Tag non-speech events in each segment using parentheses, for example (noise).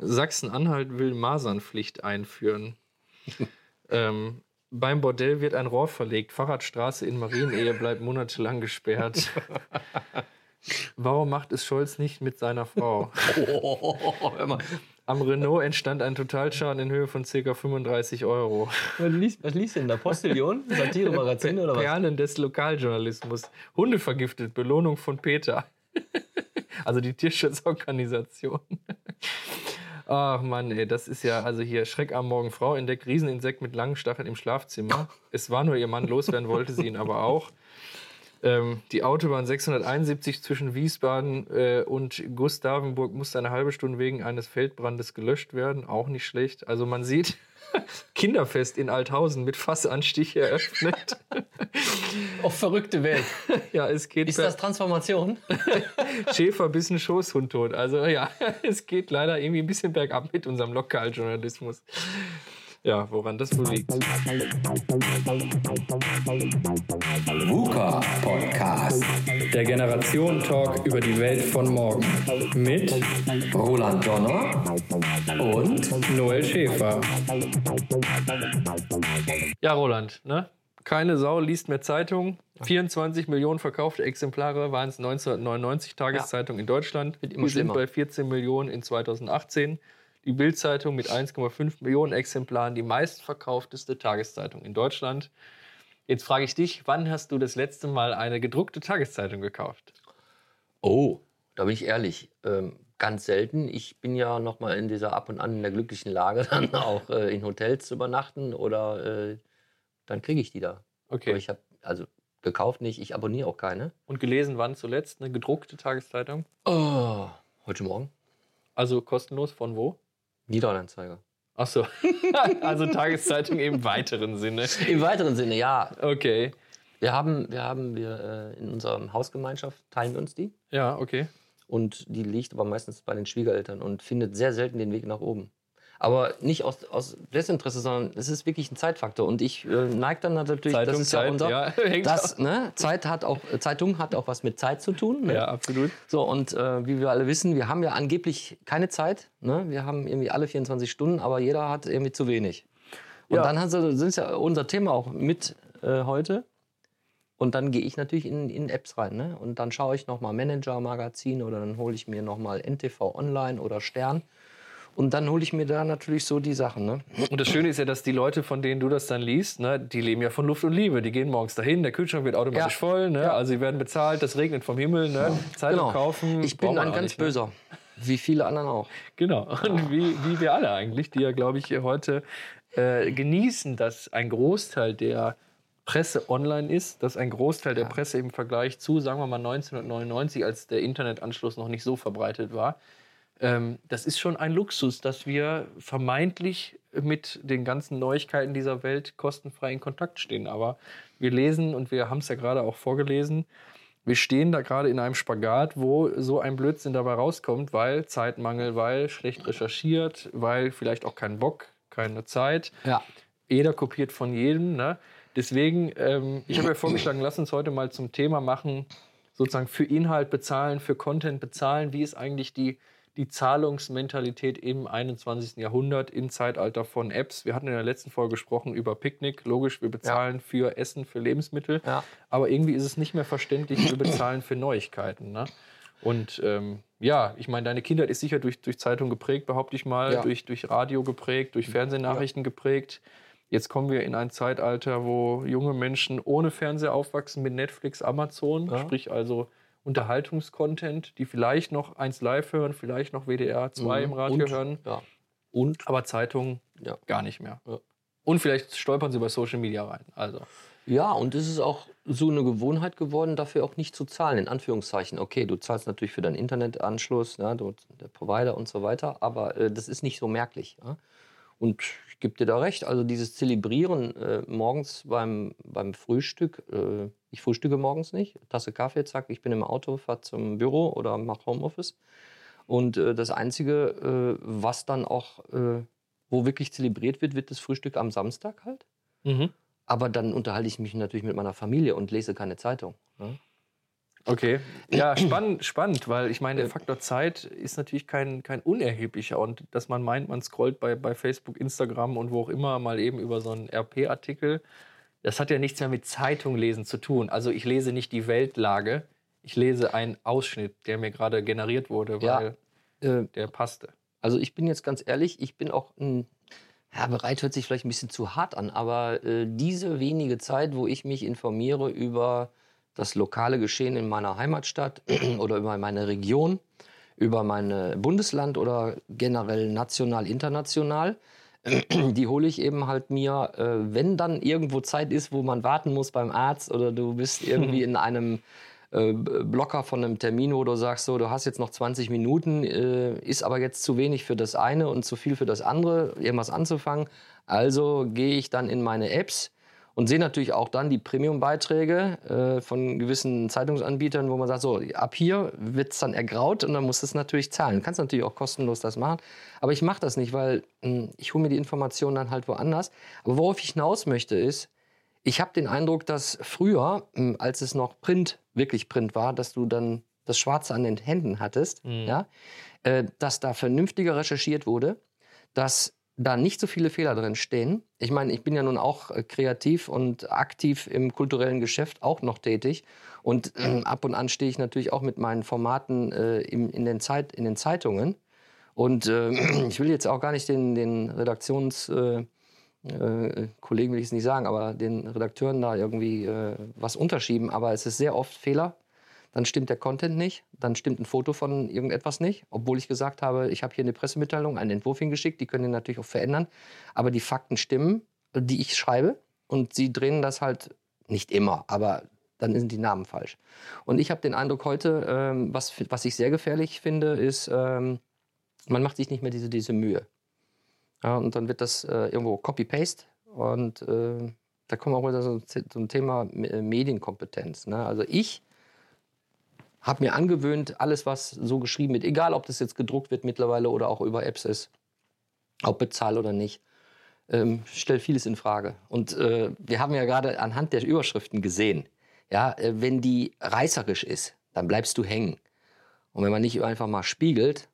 Sachsen-Anhalt will Masernpflicht einführen. (laughs) ähm, beim Bordell wird ein Rohr verlegt. Fahrradstraße in Marienehe bleibt monatelang gesperrt. (laughs) Warum macht es Scholz nicht mit seiner Frau? (laughs) Oh. Am Renault entstand ein Totalschaden in Höhe von ca. 35 Euro. Was liest, was liest denn da? Postillion? Satire-Magazin oder was? Perlen des Lokaljournalismus. Hunde vergiftet, Belohnung von Peter. also die Tierschutzorganisation. Ach Mann, ey, das ist ja, also hier Schreck am Morgen, Frau entdeckt Rieseninsekt mit langen Stacheln im Schlafzimmer. (laughs) Es war nur ihr Mann, loswerden wollte sie ihn aber auch. Ähm, die Autobahn 671 zwischen Wiesbaden äh, und Gustavenburg musste eine halbe Stunde wegen eines Feldbrandes gelöscht werden. Auch nicht schlecht. Also man sieht, (laughs) Kinderfest in Althausen mit Fassanstich eröffnet. (laughs) Auf verrückte Welt. (laughs) ja, es geht. Ist das Transformation? (laughs) Schäfer bis ein Schoßhund tot. Also ja, (laughs) es geht leider irgendwie ein bisschen bergab mit unserem Lokaljournalismus. Ja, woran das wohl liegt. VUCA Podcast. Der Generation Talk über die Welt von morgen. Mit Roland Donner und Noel Schäfer. Ja, Roland, ne? Keine Sau liest mehr Zeitung. 24 Millionen verkaufte Exemplare waren es 1999 Tageszeitung in Deutschland. Wir sind bei 14 Millionen in 2018. Die Bild-Zeitung mit 1,5 Millionen Exemplaren, die meistverkaufteste Tageszeitung in Deutschland. Jetzt frage ich dich, wann hast du das letzte Mal eine gedruckte Tageszeitung gekauft? Oh, da bin ich ehrlich. Ähm, ganz selten. Ich bin ja noch mal in dieser ab und an in der glücklichen Lage, (laughs) dann auch äh, in Hotels zu übernachten oder äh, dann kriege ich die da. Okay. Aber ich habe also gekauft nicht, ich abonniere auch keine. Und gelesen wann zuletzt? Eine gedruckte Tageszeitung? Oh, heute Morgen. Also kostenlos von wo? Niederlandzeiger. Ach so. (laughs) also Tageszeitung im weiteren Sinne. Im weiteren Sinne, ja. Okay. Wir haben, wir haben wir äh, in unserer Hausgemeinschaft teilen wir uns die Ja, okay. und die liegt aber meistens bei den Schwiegereltern und findet sehr selten den Weg nach oben. Aber nicht aus, aus Desinteresse, sondern es ist wirklich ein Zeitfaktor. Und ich äh, neige dann natürlich, Zeitung, das ist ja Zeit, unser, ja, (laughs) das, ne, Zeit hat auch, äh, Zeitung hat auch was mit Zeit zu tun. Ne? Ja, absolut. So, und äh, wie wir alle wissen, wir haben ja angeblich keine Zeit. Ne? Wir haben irgendwie alle 24 Stunden, aber jeder hat irgendwie zu wenig. Und Ja. dann sind es ja unser Thema auch mit äh, heute. Und dann gehe ich natürlich in, in Apps rein. Ne? Und dann schaue ich nochmal Manager-Magazin oder dann hole ich mir nochmal NTV Online oder Stern. Und dann hole ich mir da natürlich so die Sachen. Ne? Und das Schöne ist ja, dass die Leute, von denen du das dann liest, ne, die leben ja von Luft und Liebe. Die gehen morgens dahin, der Kühlschrank wird automatisch Ja. voll, ne? Ja. also sie werden bezahlt, das regnet vom Himmel, ne? Zeitung kaufen. Ich bin ein ganz nicht, ne? böser. Wie viele anderen auch. Genau. Und wie, wie wir alle eigentlich, die ja, glaube ich, hier heute äh, genießen, dass ein Großteil der Presse online ist, dass ein Großteil der Presse im Vergleich zu, sagen wir mal, 1999, als der Internetanschluss noch nicht so verbreitet war, das ist schon ein Luxus, dass wir vermeintlich mit den ganzen Neuigkeiten dieser Welt kostenfrei in Kontakt stehen. Aber wir lesen, und wir haben es ja gerade auch vorgelesen, wir stehen da gerade in einem Spagat, wo so ein Blödsinn dabei rauskommt, weil Zeitmangel, weil schlecht recherchiert, weil vielleicht auch kein Bock, keine Zeit. Ja. Jeder kopiert von jedem. Ne? Deswegen, ähm, ich habe ja vorgeschlagen, lass uns heute mal zum Thema machen, sozusagen für Inhalt bezahlen, für Content bezahlen. Wie ist eigentlich die, die Zahlungsmentalität im 21. Jahrhundert im Zeitalter von Apps? Wir hatten in der letzten Folge gesprochen über Picknick. Logisch, wir bezahlen für Essen, für Lebensmittel. Ja. Aber irgendwie ist es nicht mehr verständlich, wir bezahlen für Neuigkeiten. Ne? Und ähm, ja, ich meine, deine Kindheit ist sicher durch, durch Zeitung geprägt, behaupte ich mal, Ja. durch, durch Radio geprägt, durch Fernsehnachrichten geprägt. Jetzt kommen wir in ein Zeitalter, wo junge Menschen ohne Fernseher aufwachsen mit Netflix, Amazon, Ja. sprich also Unterhaltungscontent, die vielleicht noch eins live hören, vielleicht noch WDR 2 im Radio Mhm. Und, hören, Ja. Und aber Zeitungen Ja. gar nicht mehr. Ja. Und vielleicht stolpern sie bei Social Media rein. Also. Ja, und es ist auch so eine Gewohnheit geworden, dafür auch nicht zu zahlen, in Anführungszeichen. Okay, du zahlst natürlich für deinen Internetanschluss, ne, du, der Provider und so weiter, aber äh, das ist nicht so merklich. Ja? Und gebe dir da recht, also dieses Zelebrieren äh, morgens beim, beim Frühstück, äh, ich frühstücke morgens nicht, Tasse Kaffee, zack, ich bin im Auto, fahre zum Büro oder mache Homeoffice. Und äh, das Einzige, äh, was dann auch, äh, wo wirklich zelebriert wird, wird das Frühstück am Samstag halt. Mhm. Aber dann unterhalte ich mich natürlich mit meiner Familie und lese keine Zeitung. Ne? Okay. Ja, spannend, spannend, weil ich meine, der Faktor Zeit ist natürlich kein, kein unerheblicher. Und dass man meint, man scrollt bei, bei Facebook, Instagram und wo auch immer mal eben über so einen RP-Artikel, das hat ja nichts mehr mit Zeitung lesen zu tun. Also ich lese nicht die Weltlage, ich lese einen Ausschnitt, der mir gerade generiert wurde, weil Ja. Äh, der passte. Also ich bin jetzt ganz ehrlich, ich bin auch ein, ja, bereit hört sich vielleicht ein bisschen zu hart an, aber äh, diese wenige Zeit, wo ich mich informiere über das lokale Geschehen in meiner Heimatstadt (clears throat) oder über meine Region, über mein Bundesland oder generell national, international, (clears throat) die hole ich eben halt mir, äh, wenn dann irgendwo Zeit ist, wo man warten muss beim Arzt oder du bist (laughs) irgendwie in einem äh, Blocker von einem Termin, wo du sagst, so, du hast jetzt noch 20 Minuten, äh, ist aber jetzt zu wenig für das eine und zu viel für das andere, irgendwas anzufangen. Also gehe ich dann in meine Apps und sehe natürlich auch dann die Premium-Beiträge äh, von gewissen Zeitungsanbietern, wo man sagt, so, ab hier wird es dann ergraut und dann musst du es natürlich zahlen. Du kannst natürlich auch kostenlos das machen, aber ich mache das nicht, weil mh, ich hole mir die Informationen dann halt woanders. Aber worauf ich hinaus möchte ist, ich habe den Eindruck, dass früher, mh, als es noch Print, wirklich Print war, dass du dann das Schwarze an den Händen hattest, ja, äh, dass da vernünftiger recherchiert wurde, dass da nicht so viele Fehler drin stehen. Ich meine, ich bin ja nun auch äh, kreativ und aktiv im kulturellen Geschäft auch noch tätig. Und äh, ab und an stehe ich natürlich auch mit meinen Formaten äh, im, in, den Zeit, in den Zeitungen. Und äh, (clears throat) ich will jetzt auch gar nicht den, den Redaktions... Äh, äh, will ich es nicht sagen, aber den Redakteuren da irgendwie was unterschieben. Aber es ist sehr oft Fehler. Dann stimmt der Content nicht, dann stimmt ein Foto von irgendetwas nicht, obwohl ich gesagt habe, ich habe hier eine Pressemitteilung, einen Entwurf hingeschickt, die können den natürlich auch verändern. Aber die Fakten stimmen, die ich schreibe, und sie drehen das halt nicht immer, aber dann sind die Namen falsch. Und ich habe den Eindruck heute, ähm, was, was ich sehr gefährlich finde, ist, ähm, man macht sich nicht mehr diese, diese Mühe. Ja, und dann wird das äh, irgendwo Copy-Paste und äh, da kommt auch wieder so, ein Thema äh, Medienkompetenz. Ne? Also ich habe mir angewöhnt, alles, was so geschrieben wird, egal ob das jetzt gedruckt wird mittlerweile oder auch über Apps ist, ob bezahlt oder nicht, ähm, stellt vieles in Frage. Und äh, wir haben ja gerade anhand der Überschriften gesehen, ja, äh, wenn die reißerisch ist, dann bleibst du hängen. Und wenn man nicht einfach mal spiegelt,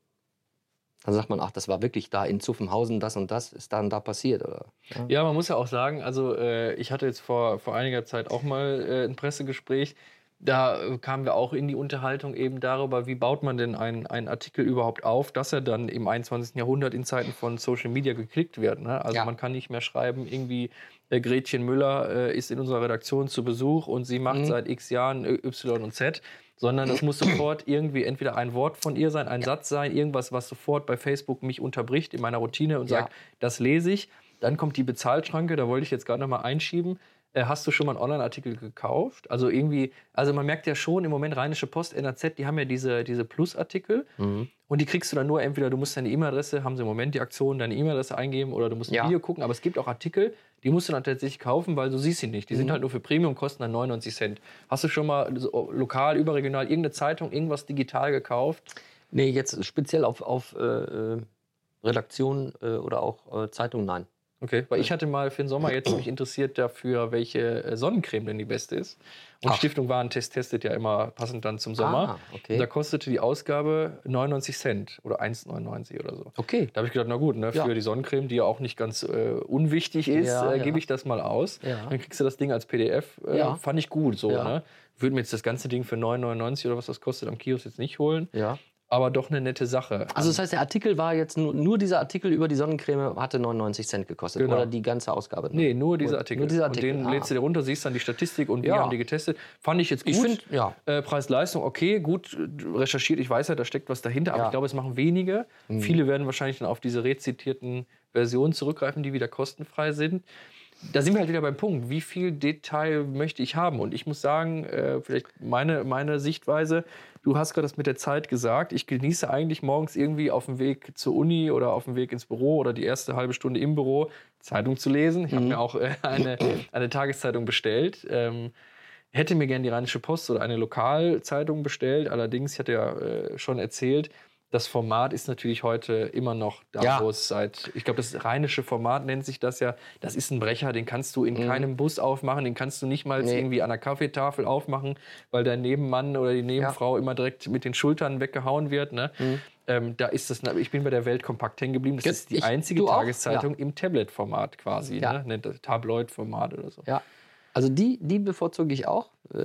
dann sagt man, ach, das war wirklich da in Zuffenhausen, das und das ist dann da passiert. Oder? Ja, man muss ja auch sagen, also äh, ich hatte jetzt vor, vor einiger Zeit auch mal äh, ein Pressegespräch. Da äh, kamen wir auch in die Unterhaltung eben darüber, wie baut man denn einen, einen Artikel überhaupt auf, dass er dann im 21. Jahrhundert in Zeiten von Social Media geklickt wird. Ne? Also Ja. man kann nicht mehr schreiben, irgendwie äh, Gretchen Müller äh, ist in unserer Redaktion zu Besuch und sie macht Mhm. seit x Jahren äh, Y und Z, sondern es muss sofort irgendwie entweder ein Wort von ihr sein, ein Satz sein, irgendwas, was sofort bei Facebook mich unterbricht in meiner Routine und Ja. sagt, das lese ich. Dann kommt die Bezahlschranke, da wollte ich jetzt gerade noch mal einschieben. Äh, Hast du schon mal einen Online-Artikel gekauft? Also irgendwie, also man merkt ja schon im Moment Rheinische Post, NRZ, die haben ja diese, diese Plus-Artikel Mhm. und die kriegst du dann nur entweder, du musst deine E-Mail-Adresse, haben sie im Moment die Aktion, deine E-Mail-Adresse eingeben oder du musst ein Ja. Video gucken, aber es gibt auch Artikel, die musst du dann tatsächlich kaufen, weil du siehst sie nicht. Die Mhm. sind halt nur für Premium, kosten dann 99 Cent. Hast du schon mal lokal, überregional, irgendeine Zeitung, irgendwas digital gekauft? Nee, jetzt speziell auf, auf äh, äh, Redaktion äh, oder auch äh, Zeitung, nein. Okay, weil ich hatte mal für den Sommer jetzt mich interessiert dafür, welche äh, Sonnencreme denn die beste ist. Und Ach. Stiftung Warentest testet ja immer passend dann zum Sommer. Ah, okay. Und da kostete die Ausgabe 99 Cent oder 1,99 oder so. Okay. Da habe ich gedacht, na gut, ne, für Ja. die Sonnencreme, die ja auch nicht ganz äh, unwichtig ist, Ja, äh, gebe ich das mal aus. Dann kriegst du das Ding als PDF. Äh, Ja. Fand ich gut so. Ne? Würde mir jetzt das ganze Ding für 9,99 oder was das kostet am Kiosk jetzt nicht holen, Ja. Aber doch eine nette Sache. Also das heißt, der Artikel war jetzt nur, nur dieser Artikel über die Sonnencreme hatte 99 Cent gekostet. Genau. Oder die ganze Ausgabe? Nee, nur diese Nur- Artikel. nur dieser Artikel, Und den ah. lädst du dir runter, siehst dann die Statistik und wir Ja. haben die getestet. Fand ich jetzt gut. Ich finde, ja. Äh, Preis-Leistung, okay, gut äh, recherchiert. Ich weiß ja, da steckt was dahinter, aber Ja. Mhm. ich glaube, es machen wenige. Viele werden wahrscheinlich dann auf diese rezitierten Versionen zurückgreifen, die wieder kostenfrei sind. Da sind wir halt wieder beim Punkt, wie viel Detail möchte ich haben? Und ich muss sagen, äh, vielleicht meine, meine Sichtweise, du hast gerade das mit der Zeit gesagt, ich genieße eigentlich morgens irgendwie auf dem Weg zur Uni oder auf dem Weg ins Büro oder die erste halbe Stunde im Büro Zeitung zu lesen. Ich habe Mhm. mir auch äh, eine, eine Tageszeitung bestellt. Ähm, hätte mir gerne die Rheinische Post oder eine Lokalzeitung bestellt. Allerdings, ich hatte ja äh, schon erzählt, das Format ist natürlich heute immer noch da, Ja. wo es seit, ich glaube, das rheinische Format nennt sich das ja. Das ist ein Brecher, den kannst du in keinem Bus aufmachen, den kannst du nicht mal Mhm. Nee. irgendwie an der Kaffeetafel aufmachen, weil dein Nebenmann oder die Nebenfrau immer direkt mit den Schultern weggehauen wird. Ne? Ähm, da ist das, ich bin bei der Welt kompakt hängen geblieben. Das Ge- ist die Mhm. ich- einzige? Tageszeitung im Tablet-Format quasi, Ja. ne? nennt das Tabloid-Format oder so. Ja. Also die, die bevorzuge ich auch. Äh,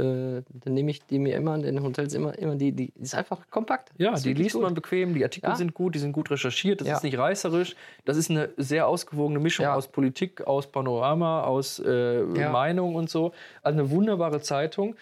dann nehme ich die mir immer in den Hotels immer, immer die, die ist einfach kompakt. Ja, die liest gut. man bequem, die Artikel Ja. sind gut, die sind gut recherchiert, das Ja. ist nicht reißerisch, das ist eine sehr ausgewogene Mischung Ja. aus Politik, aus Panorama, aus äh. Meinung und so. Also eine wunderbare Zeitung.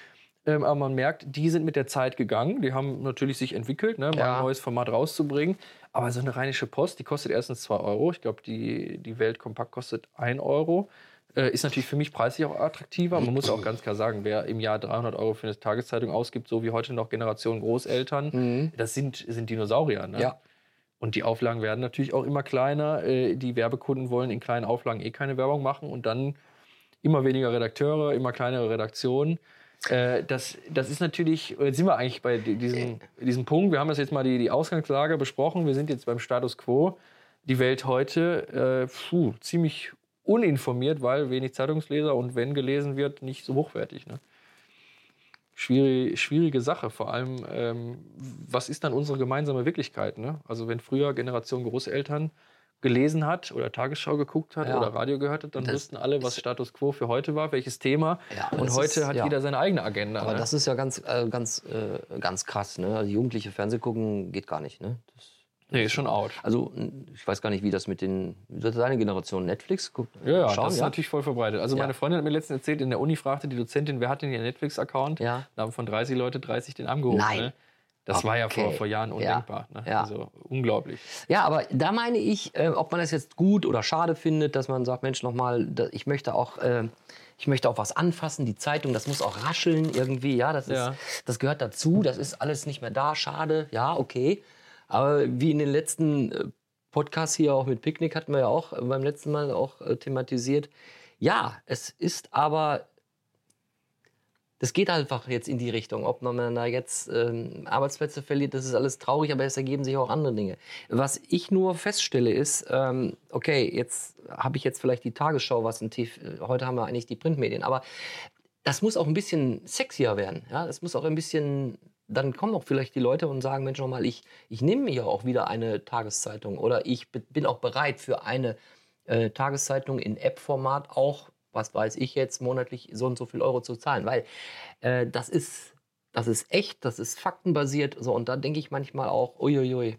Ähm, aber man merkt, die sind mit der Zeit gegangen. Die haben natürlich sich entwickelt, ne, mal ein neues Format rauszubringen. Aber so eine rheinische Post, die kostet erstens 2 Euro. Ich glaube, die, die Welt Kompakt kostet 1 Euro. Äh, ist natürlich für mich preislich auch attraktiver. Man muss auch (clears throat) ganz klar sagen, wer im Jahr 300 Euro für eine Tageszeitung ausgibt, so wie heute noch Generation Großeltern, das sind, sind Dinosaurier. Ne? Mhm. Ja. Und die Auflagen werden natürlich auch immer kleiner. Äh, Die Werbekunden wollen in kleinen Auflagen eh keine Werbung machen und dann immer weniger Redakteure, immer kleinere Redaktionen. Äh, Das, das ist natürlich, jetzt sind wir eigentlich bei di- diesem, diesem Punkt. Wir haben das jetzt mal die, die Ausgangslage besprochen. Wir sind jetzt beim Status quo. Die Welt heute, äh, puh, ziemlich uninformiert, weil wenig Zeitungsleser und wenn gelesen wird, nicht so hochwertig. Ne? Schwierig, schwierige Sache. Vor allem, ähm, was ist dann unsere gemeinsame Wirklichkeit? Ne? Also wenn früher Generation Großeltern gelesen hat oder Tagesschau geguckt hat Ja. oder Radio gehört hat, dann Das wussten alle, was Status Quo für heute war, welches Thema. Ja, und heute ist- hat ja. jeder seine eigene Agenda. Aber ne? das ist ja ganz, äh, ganz, äh, ganz krass. Ne? Also Jugendliche Fernseh gucken geht gar nicht. Ne? Das, nee, ist schon out. also ich weiß gar nicht, wie das mit den, deine Generation Netflix guckt. Ja, ja, schauen, das ist ja? natürlich voll verbreitet. Also Ja. meine Freundin hat mir letztens erzählt, in der Uni fragte die Dozentin, wer hat denn ihr Netflix-Account? Ja. Da haben von 30 Leute 30 den angehoben. Nein. Ne? Das war ja vor, Okay. vor Jahren Ja. undenkbar. Ne? Ja. Also unglaublich. Ja, aber da meine ich, äh, ob man das jetzt gut oder schade findet, dass man sagt, Mensch, nochmal, ich möchte auch, äh, ich möchte auch was anfassen, die Zeitung, das muss auch rascheln irgendwie, ja, das, ist, Ja. das gehört dazu, das ist alles nicht mehr da, schade, ja, okay. Aber wie in den letzten äh, Podcasts hier auch mit Picknick hatten wir ja auch äh, beim letzten Mal auch äh, thematisiert. Ja, es ist aber das geht einfach jetzt in die Richtung. Ob man da jetzt ähm, Arbeitsplätze verliert, das ist alles traurig, aber es ergeben sich auch andere Dinge. Was ich nur feststelle ist, ähm, okay, jetzt habe ich jetzt vielleicht die Tagesschau, was ein Tief, heute haben wir eigentlich die Printmedien, aber das muss auch ein bisschen sexier werden. Ja? Das muss auch ein bisschen, dann kommen auch vielleicht die Leute und sagen, Mensch, nochmal, ich, ich nehme mir ja auch wieder eine Tageszeitung oder ich bin auch bereit für eine äh, Tageszeitung in App-Format auch, was weiß ich jetzt, monatlich so und so viel Euro zu zahlen. Weil äh, das ist, das ist echt, das ist faktenbasiert. So, und da denke ich manchmal auch, uiuiui,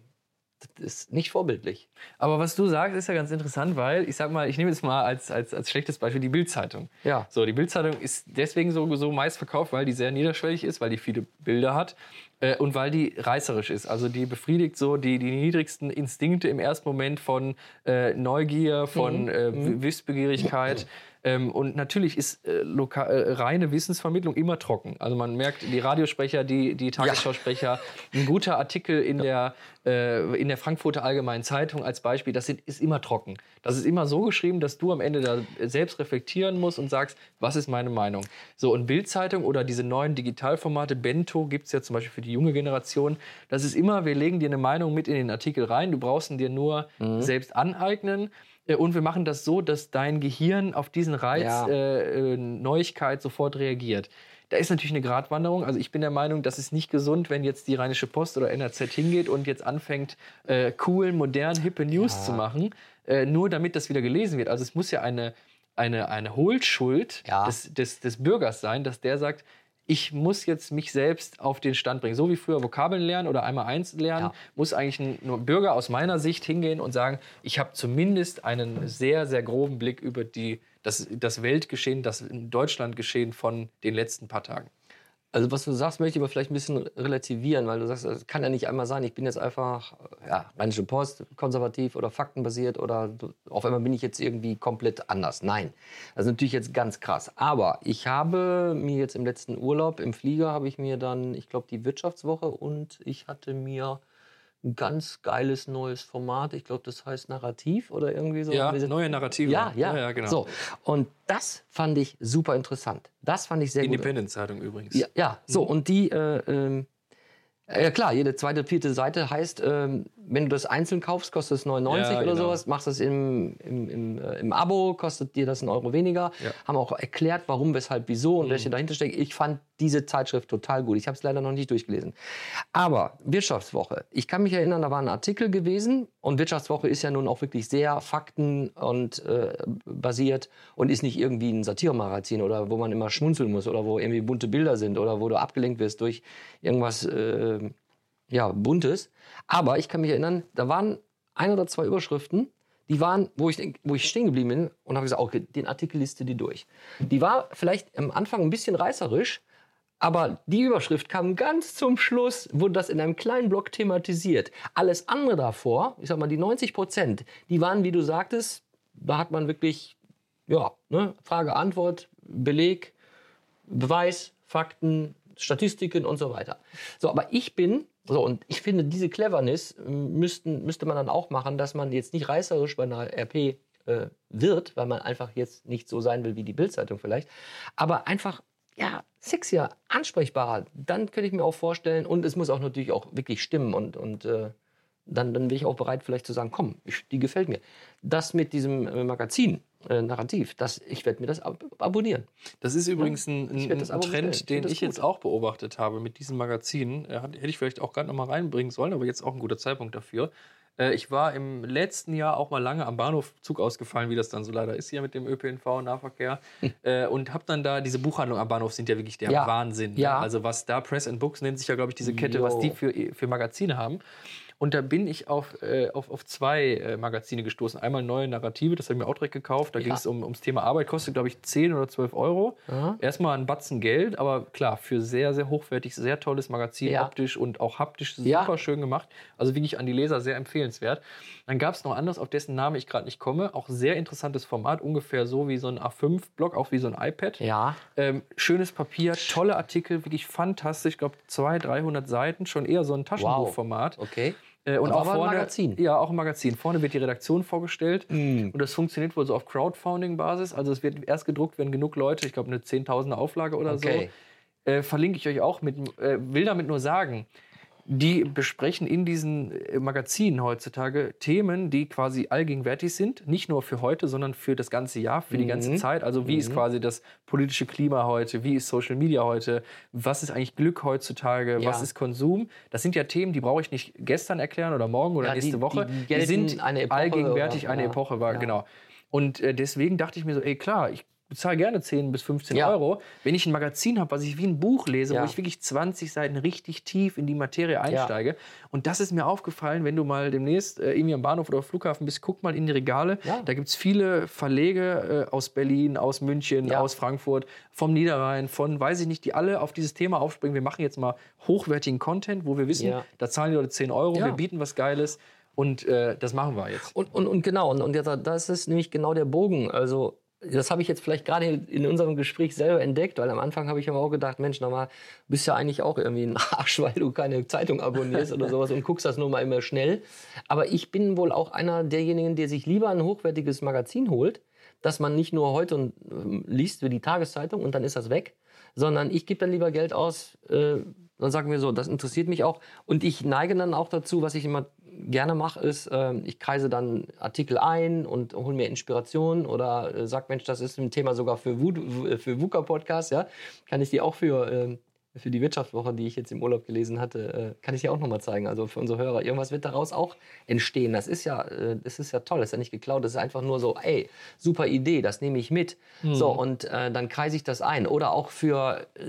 das ist nicht vorbildlich. Aber was du sagst, ist ja ganz interessant, weil ich sag mal, ich nehme jetzt mal als, als, als schlechtes Beispiel die Bildzeitung. Ja. So, die Bildzeitung ist deswegen so, so meist verkauft, weil die sehr niederschwellig ist, weil die viele Bilder hat äh, und weil die reißerisch ist. Also die befriedigt so die, die niedrigsten Instinkte im ersten Moment von äh, Neugier, von äh, W- Wissbegierigkeit. Ähm, und natürlich ist äh, loka- äh, reine Wissensvermittlung immer trocken. Also man merkt, die Radiosprecher, die, die Tagesschausprecher, ein guter Artikel in, der, äh, in der Frankfurter Allgemeinen Zeitung als Beispiel, das sind, ist immer trocken. Das ist immer so geschrieben, dass du am Ende da selbst reflektieren musst und sagst, was ist meine Meinung? So, und Bildzeitung oder diese neuen Digitalformate, Bento gibt es ja zum Beispiel für die junge Generation. Das ist immer, wir legen dir eine Meinung mit in den Artikel rein, du brauchst ihn dir nur selbst aneignen. Äh, Und wir machen das so, dass dein Gehirn auf diesen Reiz Ja. äh, äh, Neuigkeit sofort reagiert. Da ist natürlich eine Gratwanderung. Also ich bin der Meinung, das ist nicht gesund, wenn jetzt die Rheinische Post oder NRZ hingeht und jetzt anfängt, äh, cool, modern, hippe News zu machen, äh, nur damit das wieder gelesen wird. Also es muss ja eine, eine, eine Hohlschuld Ja. des, des, des Bürgers sein, dass der sagt, ich muss jetzt mich selbst auf den Stand bringen. So wie früher Vokabeln lernen oder einmal eins lernen, Ja. muss eigentlich ein Bürger aus meiner Sicht hingehen und sagen, ich habe zumindest einen sehr, sehr groben Blick über die, das, das Weltgeschehen, das Deutschlandgeschehen von den letzten paar Tagen. Also was du sagst, möchte ich aber vielleicht ein bisschen relativieren, weil du sagst, es kann ja nicht einmal sein, ich bin jetzt einfach, ja, Rheinische Post, konservativ oder faktenbasiert oder auf einmal bin ich jetzt irgendwie komplett anders. Nein, das ist natürlich jetzt ganz krass. Aber ich habe mir jetzt im letzten Urlaub im Flieger habe ich mir dann, ich glaube, die Wirtschaftswoche und ich hatte mir ein ganz geiles neues Format. Ich glaube, das heißt Narrativ oder irgendwie so. Ja, neue Narrative. Ja, ja, ja, genau. So, und das fand ich super interessant. Das fand ich sehr gut. Independent-Zeitung übrigens. Ja, ja so, und die, äh, ähm, Ja klar, jede zweite, vierte Seite heißt, ähm, wenn du das einzeln kaufst, kostet es 99 Ja, oder genau. sowas. Machst das im, im, im, äh, im Abo, kostet dir das einen Euro weniger. Ja. Haben auch erklärt, warum, weshalb, wieso und Mhm. welche dahinter steckt. Ich fand diese Zeitschrift total gut. Ich habe es leider noch nicht durchgelesen. Aber Wirtschaftswoche. Ich kann mich erinnern, da war ein Artikel gewesen und Wirtschaftswoche ist ja nun auch wirklich sehr fakten- und äh, basiert und ist nicht irgendwie ein Satiremagazin oder wo man immer schmunzeln muss oder wo irgendwie bunte Bilder sind oder wo du abgelenkt wirst durch irgendwas äh, ja, buntes. Aber ich kann mich erinnern, da waren ein oder zwei Überschriften, die waren, wo ich, wo ich stehen geblieben bin und habe gesagt, okay, den Artikel liste die durch. Die war vielleicht am Anfang ein bisschen reißerisch, aber die Überschrift kam ganz zum Schluss, wurde das in einem kleinen Block thematisiert. Alles andere davor, ich sag mal, die 90 Prozent, die waren, wie du sagtest, da hat man wirklich, ja, ne, Frage, Antwort, Beleg, Beweis, Fakten, Statistiken und so weiter. So, aber ich bin, so, und ich finde, diese Cleverness ähm, müssten, müsste man dann auch machen, dass man jetzt nicht reißerisch bei einer RP äh, wird, weil man einfach jetzt nicht so sein will wie die Bildzeitung vielleicht, aber einfach, ja, sexier, ansprechbarer. Dann könnte ich mir auch vorstellen, und es muss auch natürlich auch wirklich stimmen und, und äh, dann, dann bin ich auch bereit, vielleicht zu sagen, komm, ich, die gefällt mir. Das mit diesem äh, Magazin, äh, Narrativ, das, ich werde mir das ab abonnieren. Das ist übrigens ein, Ich ein, ein. Trend, Ich den das ich jetzt auch beobachtet habe mit diesen Magazinen. Äh, Hätte ich vielleicht auch gerade noch mal reinbringen sollen, aber jetzt auch ein guter Zeitpunkt dafür. Äh, Ich war im letzten Jahr auch mal lange am Bahnhof Zug ausgefallen, wie das dann so leider ist hier mit dem ÖPNV-Nahverkehr. äh, und habe dann da, diese Buchhandlungen am Bahnhof sind ja wirklich der Hm. Ja. Wahnsinn. ne? Ja. Also was da Press and Books nennt sich ja, glaube ich, diese Kette, was Jo. die für, für Magazine haben. Und da bin ich auf, äh, auf, auf zwei äh, Magazine gestoßen. Einmal neue Narrative, das habe ich mir auch direkt gekauft. Da Ja. ging es um, ums Thema Arbeit, kostet, glaube ich, 10 oder 12 Euro. Aha. Erstmal ein Batzen Geld, aber klar, für sehr, sehr hochwertig, sehr tolles Magazin, Ja. optisch und auch haptisch Ja. super schön gemacht. Also wirklich an die Leser sehr empfehlenswert. Dann gab es noch anderes, auf dessen Name ich gerade nicht komme. Auch sehr interessantes Format, ungefähr so wie so ein A5-Block, auch wie so ein iPad. Ja, Ähm, schönes Papier, tolle Artikel, wirklich fantastisch. Ich glaube, 200, 300 Seiten, schon eher so ein Taschenbuchformat. okay. Äh, und Aber auch ein vorne, Magazin. Ja, auch ein Magazin. Vorne wird die Redaktion vorgestellt. Mm. Und das funktioniert wohl so auf Crowdfunding-Basis. Also es wird erst gedruckt, wenn genug Leute, ich glaube eine 10.000er Auflage oder Okay. so, äh, verlinke ich euch auch mit, äh, will damit nur sagen, die besprechen in diesen äh, Magazinen heutzutage Themen, die quasi allgegenwärtig sind. Nicht nur für heute, sondern für das ganze Jahr, für die ganze Mhm. Zeit. Also wie ist quasi das politische Klima heute? Wie ist Social Media heute? Was ist eigentlich Glück heutzutage? Ja. Was ist Konsum? Das sind ja Themen, die brauche ich nicht gestern erklären oder morgen oder Ja, die- nächste Woche. die Die, sind allgegenwärtig oder- eine ja. Epoche war, genau. Und äh, deswegen dachte ich mir so, ey klar, ich bezahle gerne 10 bis 15 Ja. Euro. Wenn ich ein Magazin habe, was ich wie ein Buch lese, Ja. wo ich wirklich 20 Seiten richtig tief in die Materie einsteige. Und das ist mir aufgefallen, wenn du mal demnächst äh, irgendwie am Bahnhof oder Flughafen bist, guck mal in die Regale. Ja. Da gibt es viele Verlege äh, aus Berlin, aus München, Ja. aus Frankfurt, vom Niederrhein, von weiß ich nicht, die alle auf dieses Thema aufspringen. Wir machen jetzt mal hochwertigen Content, wo wir wissen, Ja. da zahlen die Leute 10 Euro, Ja. wir bieten was Geiles. Und äh, das machen wir jetzt. Und, und, und genau, und, und jetzt, das ist nämlich genau der Bogen. Also, das habe ich jetzt vielleicht gerade in unserem Gespräch selber entdeckt, weil am Anfang habe ich aber auch gedacht, Mensch, nochmal, bist ja eigentlich auch irgendwie ein (laughs) Arsch, weil du keine Zeitung abonnierst oder sowas und guckst das nur mal immer schnell. Aber ich bin wohl auch einer derjenigen, der sich lieber ein hochwertiges Magazin holt, dass man nicht nur heute und, ähm, liest wie die Tageszeitung und dann ist das weg, sondern ich gebe dann lieber Geld aus, äh, dann sagen wir so, das interessiert mich auch. Und ich neige dann auch dazu, was ich immer gerne mache, ist, äh, ich kreise dann Artikel ein und hole mir Inspiration oder äh, sag, Mensch, das ist ein Thema sogar für, Wut, für VUCA-Podcast, ja. Kann ich die auch für, äh, für die Wirtschaftswoche, die ich jetzt im Urlaub gelesen hatte, äh, kann ich dir auch nochmal zeigen. Also für unsere Hörer, irgendwas wird daraus auch entstehen. Das ist ja, äh, das ist ja toll, das ist ja nicht geklaut, das ist einfach nur so, ey, super Idee, das nehme ich mit. So, und äh, dann kreise ich das ein. Oder auch für äh,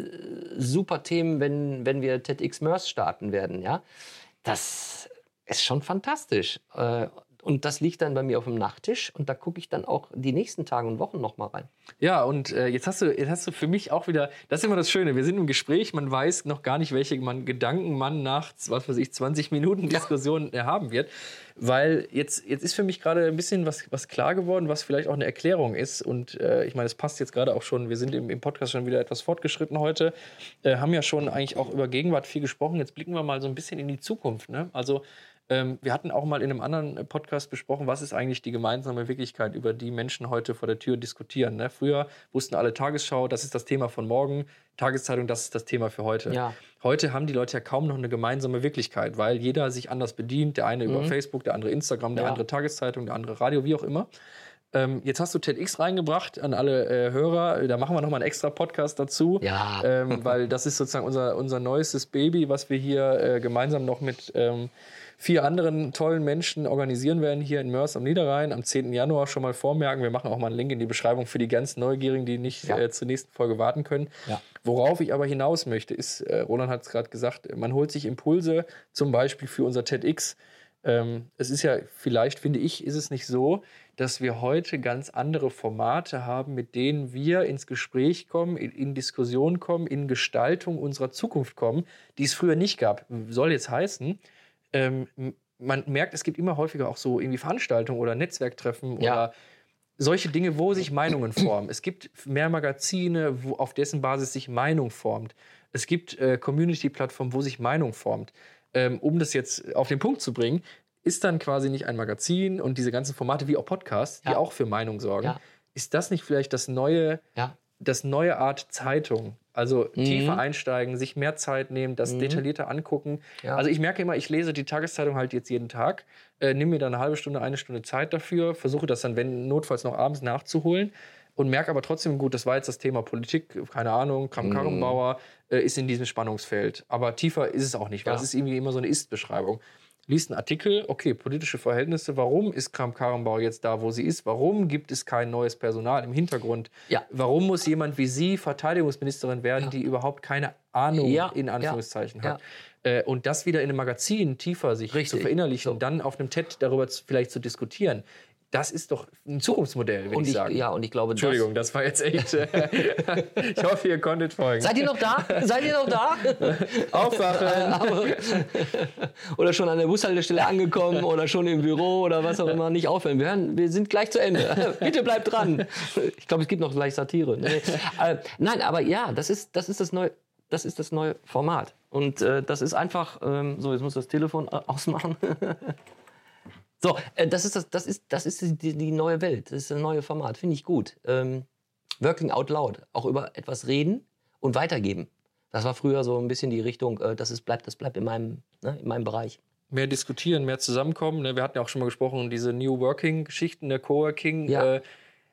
super Themen, wenn, wenn wir TEDx MERS starten werden, ja. Das ist schon fantastisch. Äh, und das liegt dann bei mir auf dem Nachttisch und da gucke ich dann auch die nächsten Tage und Wochen noch mal rein. Ja, und äh, jetzt, hast du, jetzt hast du für mich auch wieder, das ist immer das Schöne, wir sind im Gespräch, man weiß noch gar nicht, welche man Gedanken man nach, was weiß ich, 20 Minuten Diskussion äh, haben wird. Weil jetzt, jetzt ist für mich gerade ein bisschen was, was klar geworden, was vielleicht auch eine Erklärung ist. Und äh, ich meine, es passt jetzt gerade auch schon, wir sind im, im Podcast schon wieder etwas fortgeschritten heute, äh, haben ja schon eigentlich auch über Gegenwart viel gesprochen. Jetzt blicken wir mal so ein bisschen in die Zukunft. Ne? Also Ähm, wir hatten auch mal in einem anderen Podcast besprochen, was ist eigentlich die gemeinsame Wirklichkeit, über die Menschen heute vor der Tür diskutieren. Ne? Früher wussten alle Tagesschau, das ist das Thema von morgen, Tageszeitung, das ist das Thema für heute. Ja. Heute haben die Leute ja kaum noch eine gemeinsame Wirklichkeit, weil jeder sich anders bedient. Der eine über Facebook, der andere Instagram, der Mhm. Ja. andere Tageszeitung, der andere Radio, wie auch immer. Ähm, jetzt hast du TEDx reingebracht an alle äh, Hörer. Da machen wir nochmal einen extra Podcast dazu. Ja. Ähm, weil das ist sozusagen unser, unser neuestes Baby, was wir hier äh, gemeinsam noch mit ähm, vier anderen tollen Menschen organisieren werden hier in Mörs am Niederrhein am 10. Januar schon mal vormerken. Wir machen auch mal einen Link in die Beschreibung für die ganz Neugierigen, die nicht Ja. äh, zur nächsten Folge warten können. Ja. Worauf ich aber hinaus möchte, ist, äh, Roland hat es gerade gesagt, man holt sich Impulse, zum Beispiel für unser TEDx. Ähm, es ist ja, vielleicht finde ich, ist es nicht so, dass wir heute ganz andere Formate haben, mit denen wir ins Gespräch kommen, in, in Diskussion kommen, in Gestaltung unserer Zukunft kommen, die es früher nicht gab. Soll jetzt heißen, ähm, man merkt, es gibt immer häufiger auch so irgendwie Veranstaltungen oder Netzwerktreffen Ja. oder solche Dinge, wo sich Meinungen formen. Es gibt mehr Magazine, wo, auf dessen Basis sich Meinung formt. Es gibt äh, Community-Plattformen, wo sich Meinung formt. Ähm, um das jetzt auf den Punkt zu bringen, ist dann quasi nicht ein Magazin und diese ganzen Formate wie auch Podcasts, die Ja. auch für Meinung sorgen. Ja. Ist das nicht vielleicht das neue, Ja. das neue Art Zeitung? Also Mhm. tiefer einsteigen, sich mehr Zeit nehmen, das detaillierter angucken. Ja. Also ich merke immer, ich lese die Tageszeitung halt jetzt jeden Tag, äh, nehme mir dann eine halbe Stunde, eine Stunde Zeit dafür, versuche das dann, wenn notfalls noch abends nachzuholen und merke aber trotzdem, gut, das war jetzt das Thema Politik, keine Ahnung, Kram-Karrenbauer äh, ist in diesem Spannungsfeld. Aber tiefer ist es auch nicht, weil Ja. es ist irgendwie immer so eine Ist-Beschreibung. Liest einen Artikel, okay, politische Verhältnisse, warum ist Kram-Karrenbauer jetzt da, wo sie ist? Warum gibt es kein neues Personal im Hintergrund? Ja. Warum muss jemand wie Sie Verteidigungsministerin werden, die überhaupt keine Ahnung Ja, in Anführungszeichen ja, hat? Äh, und das wieder in einem Magazin tiefer sich Richtig. zu verinnerlichen, So. dann auf einem TED darüber zu, vielleicht zu diskutieren, das ist doch ein Zukunftsmodell, würde ich ich, sagen. ja, und ich glaube, Entschuldigung, das war jetzt echt. äh, (laughs) ich hoffe, ihr konntet folgen. Das, seid ihr noch da? seid ihr noch da? (laughs) Aufwachen! (laughs) Oder schon an der Bushaltestelle angekommen oder schon im Büro oder was auch immer. Nicht aufhören. Wir, hören, wir sind gleich zu Ende. Bitte bleibt dran. Ich glaube, es gibt noch gleich Satire. Nee. Äh, nein, aber ja, das ist das, ist das, neue, das, ist das neue Format. Und äh, das ist einfach. Ähm, so, jetzt muss das Telefon ausmachen. So, äh, das ist, das, das ist, das ist die, die neue Welt. Das ist das neue Format. Finde ich gut. Ähm, working out loud. Auch über etwas reden und weitergeben. Das war früher so ein bisschen die Richtung, äh, das, ist, bleibt, das bleibt in meinem, ne, in meinem Bereich. mehr diskutieren, mehr zusammenkommen. Ne? Wir hatten ja auch schon mal gesprochen, diese New Working-Geschichten, der Coworking. Ja. Äh,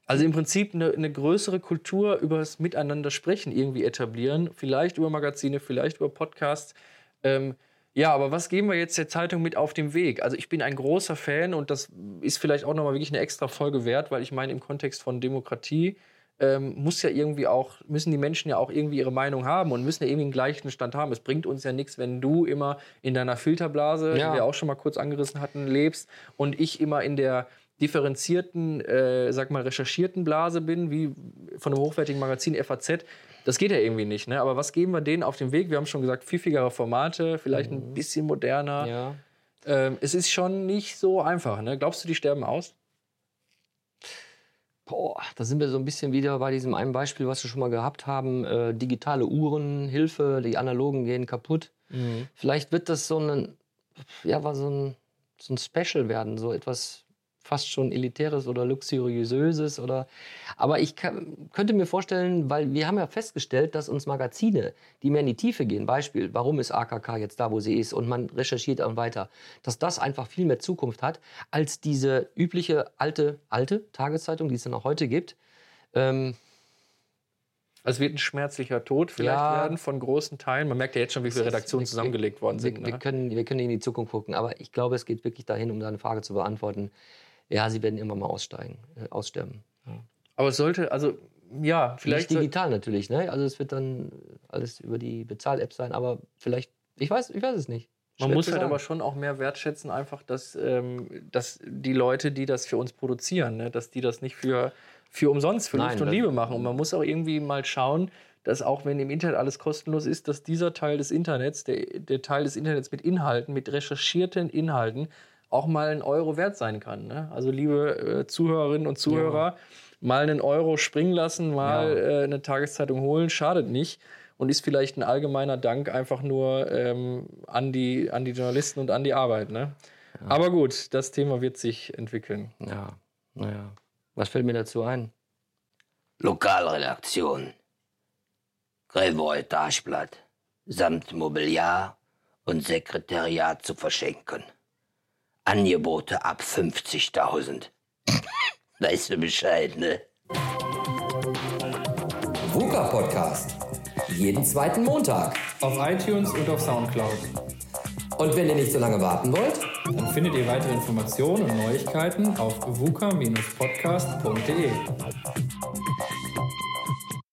also im Prinzip eine, eine größere Kultur über das Miteinander sprechen irgendwie etablieren. Vielleicht über Magazine, vielleicht über Podcasts. Ähm, ja, aber was geben wir jetzt der Zeitung mit auf den Weg? Also ich bin ein großer Fan und das ist vielleicht auch nochmal wirklich eine extra Folge wert, weil ich meine, im Kontext von Demokratie ähm, muss ja irgendwie auch, müssen die Menschen ja auch irgendwie ihre Meinung haben und müssen ja irgendwie einen gleichen Stand haben. Es bringt uns ja nichts, wenn du immer in deiner Filterblase, Ja. die wir auch schon mal kurz angerissen hatten, lebst und ich immer in der differenzierten, äh, sag mal, recherchierten Blase bin, wie von einem hochwertigen Magazin FAZ. Das geht ja irgendwie nicht. Ne? Aber was geben wir denen auf den Weg? Wir haben schon gesagt, pfiffigere Formate, vielleicht ein bisschen moderner. Ja. Ähm, es ist schon nicht so einfach. Ne? Glaubst du, die sterben aus? Boah, da sind wir so ein bisschen wieder bei diesem einen Beispiel, was wir schon mal gehabt haben. Äh, digitale Uhren, Hilfe, die analogen gehen kaputt. Vielleicht wird das so ein, ja, so ein, so ein Special werden, so etwas fast schon elitäres oder luxuriöses oder aber ich kann, könnte mir vorstellen, weil wir haben ja festgestellt, dass uns Magazine, die mehr in die Tiefe gehen, Beispiel, warum ist AKK jetzt da, wo sie ist und man recherchiert und weiter, dass das einfach viel mehr Zukunft hat als diese übliche alte alte Tageszeitung, die es dann auch heute gibt. Ähm, Also es wird ein schmerzlicher Tod vielleicht Ja. werden von großen Teilen. Man merkt ja jetzt schon, wie viele ist- Redaktionen wir- zusammengelegt worden sind. wir, wir, Ne? können, wir können in die Zukunft gucken, aber ich glaube, es geht wirklich dahin, um deine Frage zu beantworten. Ja, sie werden irgendwann mal aussteigen, äh, aussterben. Aber es sollte, also ja, vielleicht. Nicht digital natürlich, ne? Also es wird dann alles über die Bezahl-App sein, aber vielleicht, ich weiß, ich weiß es nicht. Man Schwer muss halt aber schon auch mehr wertschätzen, einfach, dass, ähm, dass die Leute, die das für uns produzieren, ne, dass die das nicht für, für umsonst, für Nein, Luft und Liebe machen. Und man muss auch irgendwie mal schauen, dass auch wenn im Internet alles kostenlos ist, dass dieser Teil des Internets, der, der Teil des Internets mit Inhalten, mit recherchierten Inhalten, auch mal ein Euro wert sein kann. Ne? Also liebe äh, Zuhörerinnen und Zuhörer, mal einen Euro springen lassen, mal Ja. äh, eine Tageszeitung holen, schadet nicht. Und ist vielleicht ein allgemeiner Dank einfach nur ähm, an, die, an die Journalisten und an die Arbeit. Ne? Aber gut, das Thema wird sich entwickeln. Ja, naja. Was fällt mir dazu ein? Lokalredaktion. Grevoi Taschblatt. Samt Mobiliar und Sekretariat zu verschenken. Angebote ab 50.000. (laughs) weißt du Bescheid, ne? VUCA Podcast. Jeden zweiten Montag. Auf iTunes und auf Soundcloud. Und wenn ihr nicht so lange warten wollt, Dann findet ihr weitere Informationen und Neuigkeiten auf vuka-podcast.de.